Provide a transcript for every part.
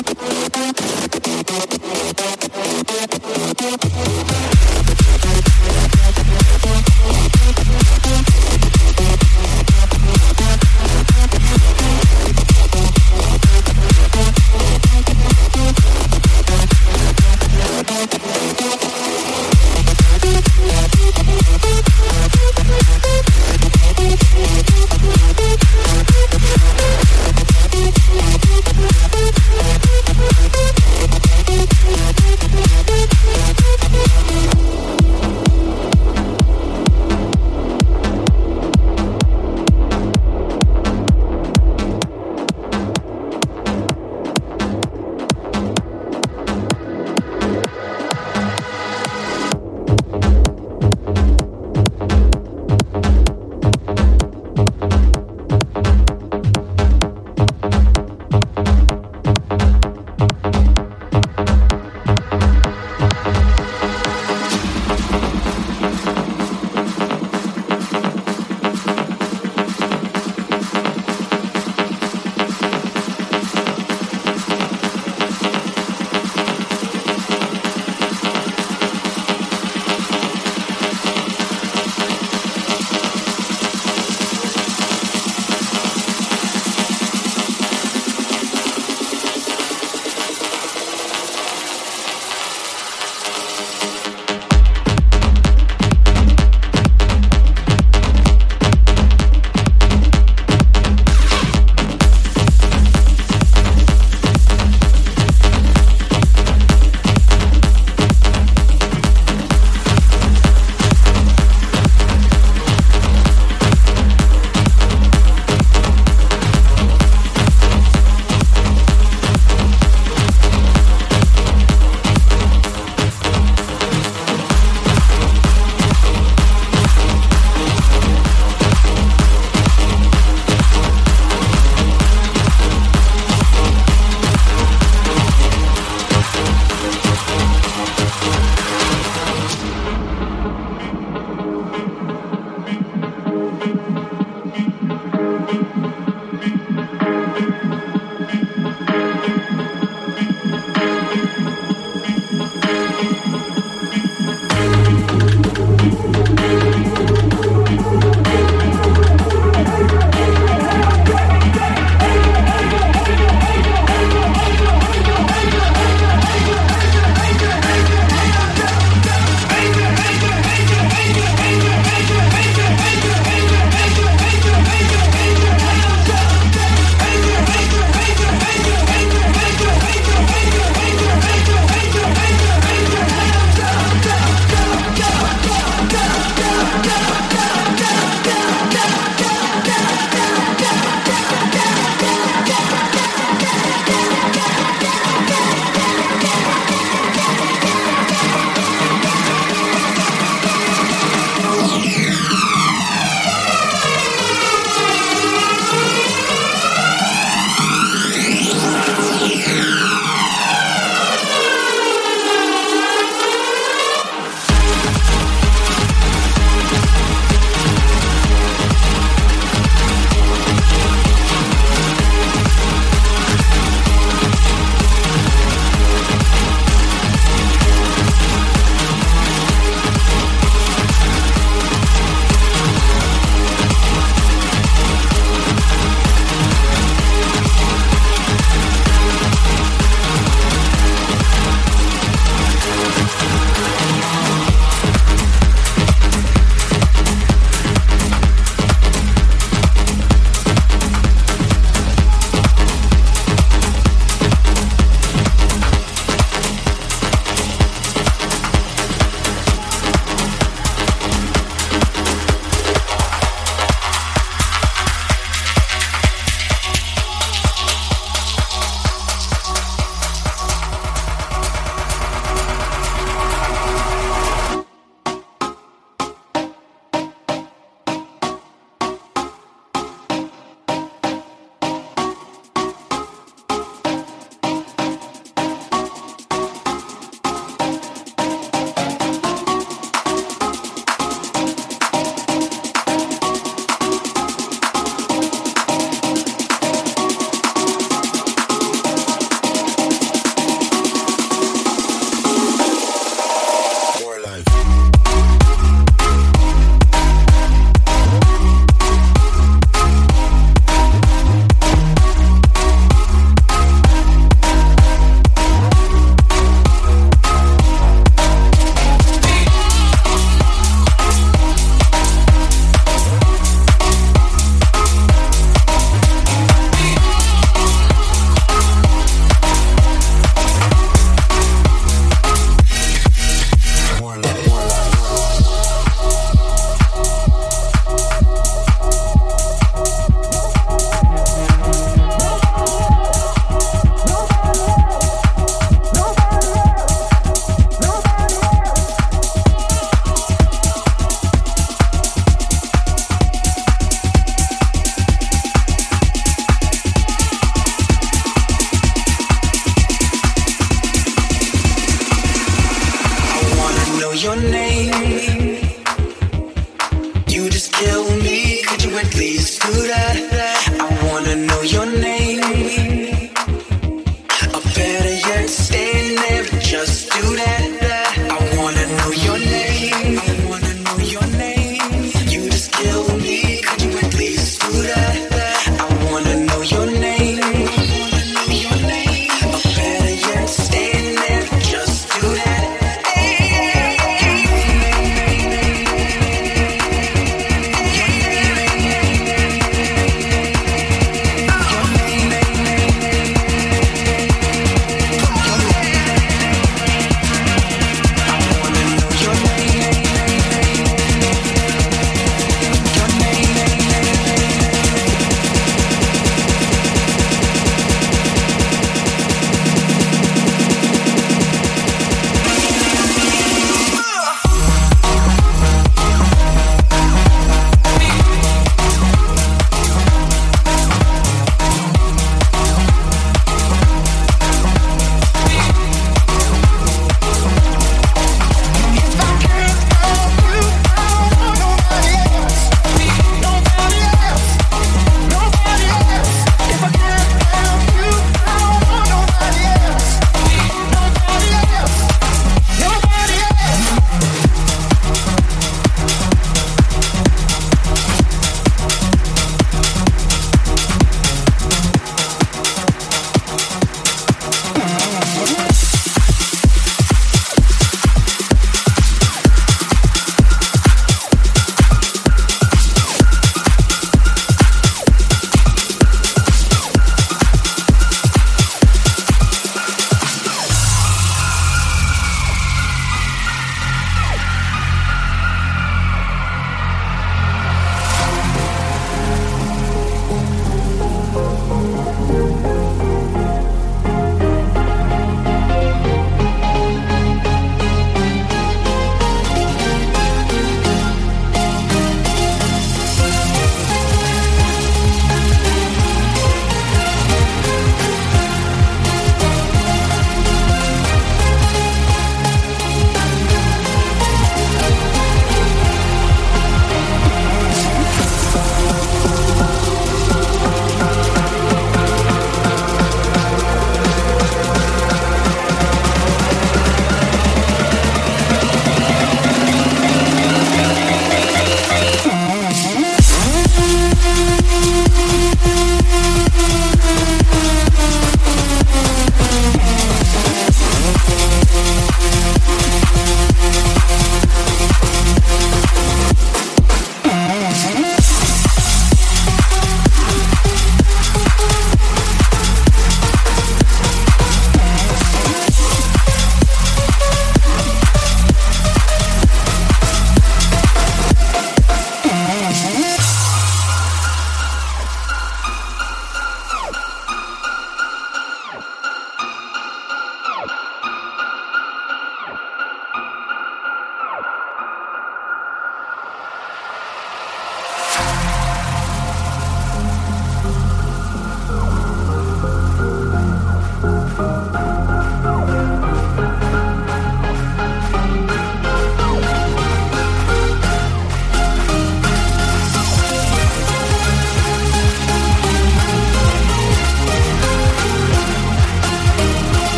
Thank you.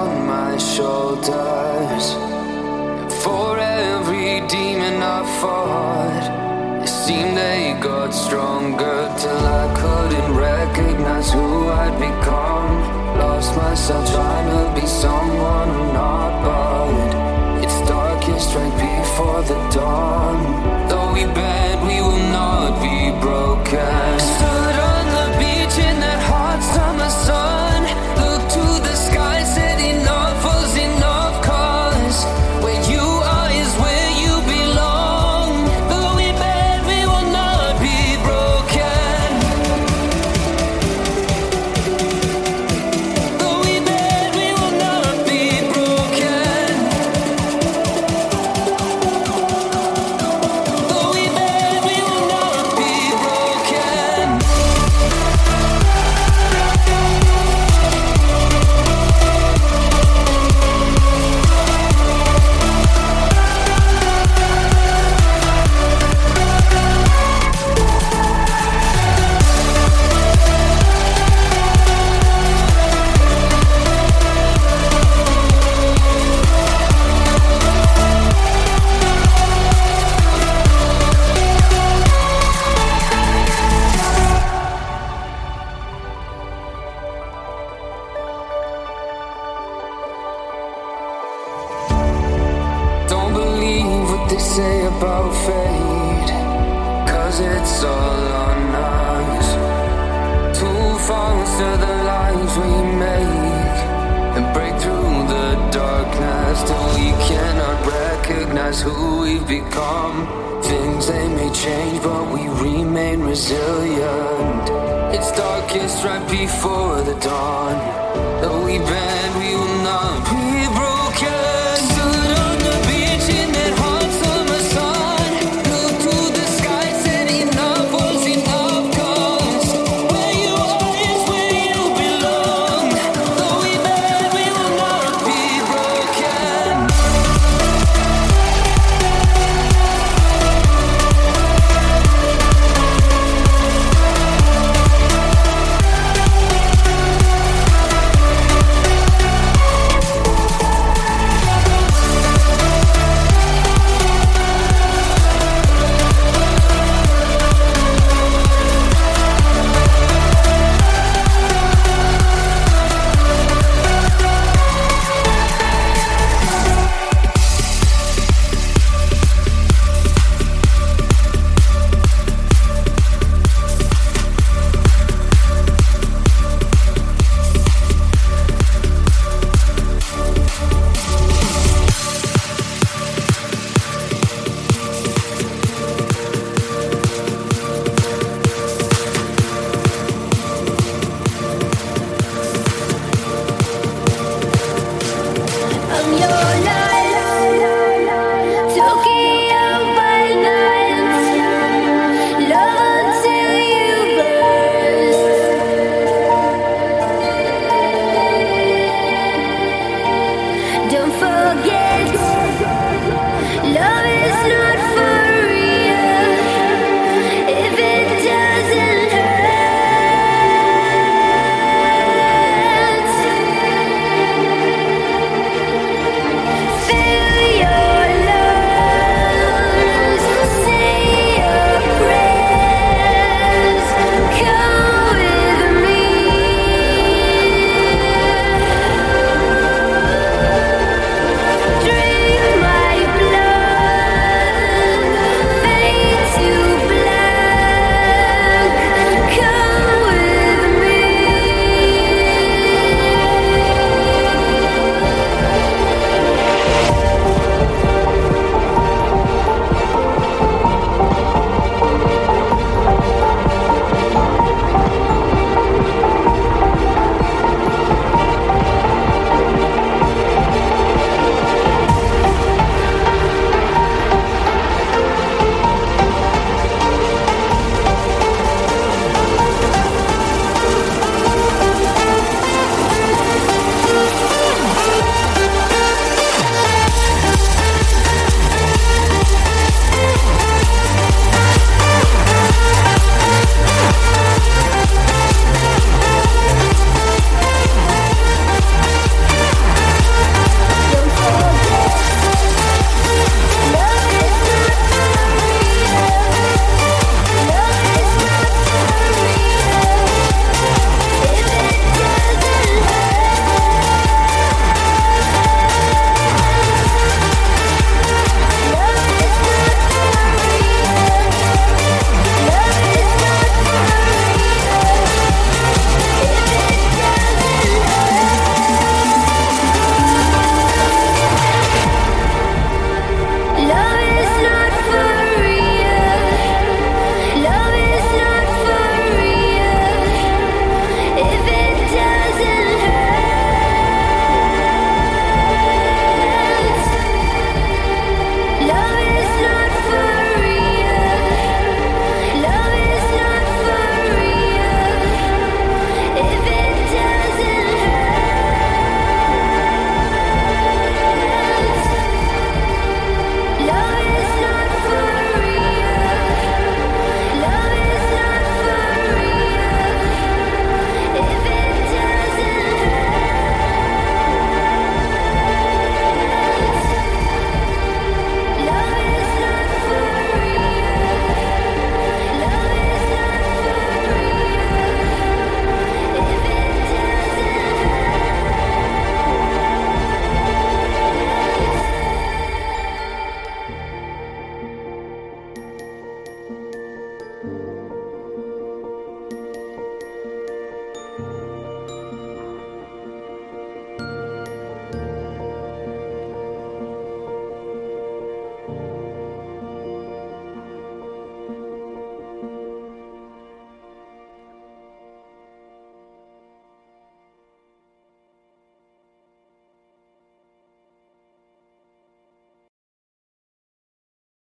on my shoulders. For every demon I fought, it seemed they got stronger till I couldn't recognize who I'd become. Lost myself trying to be someone I'm not, but it's darkest right before the dawn. Though we bend, we will not be broken. So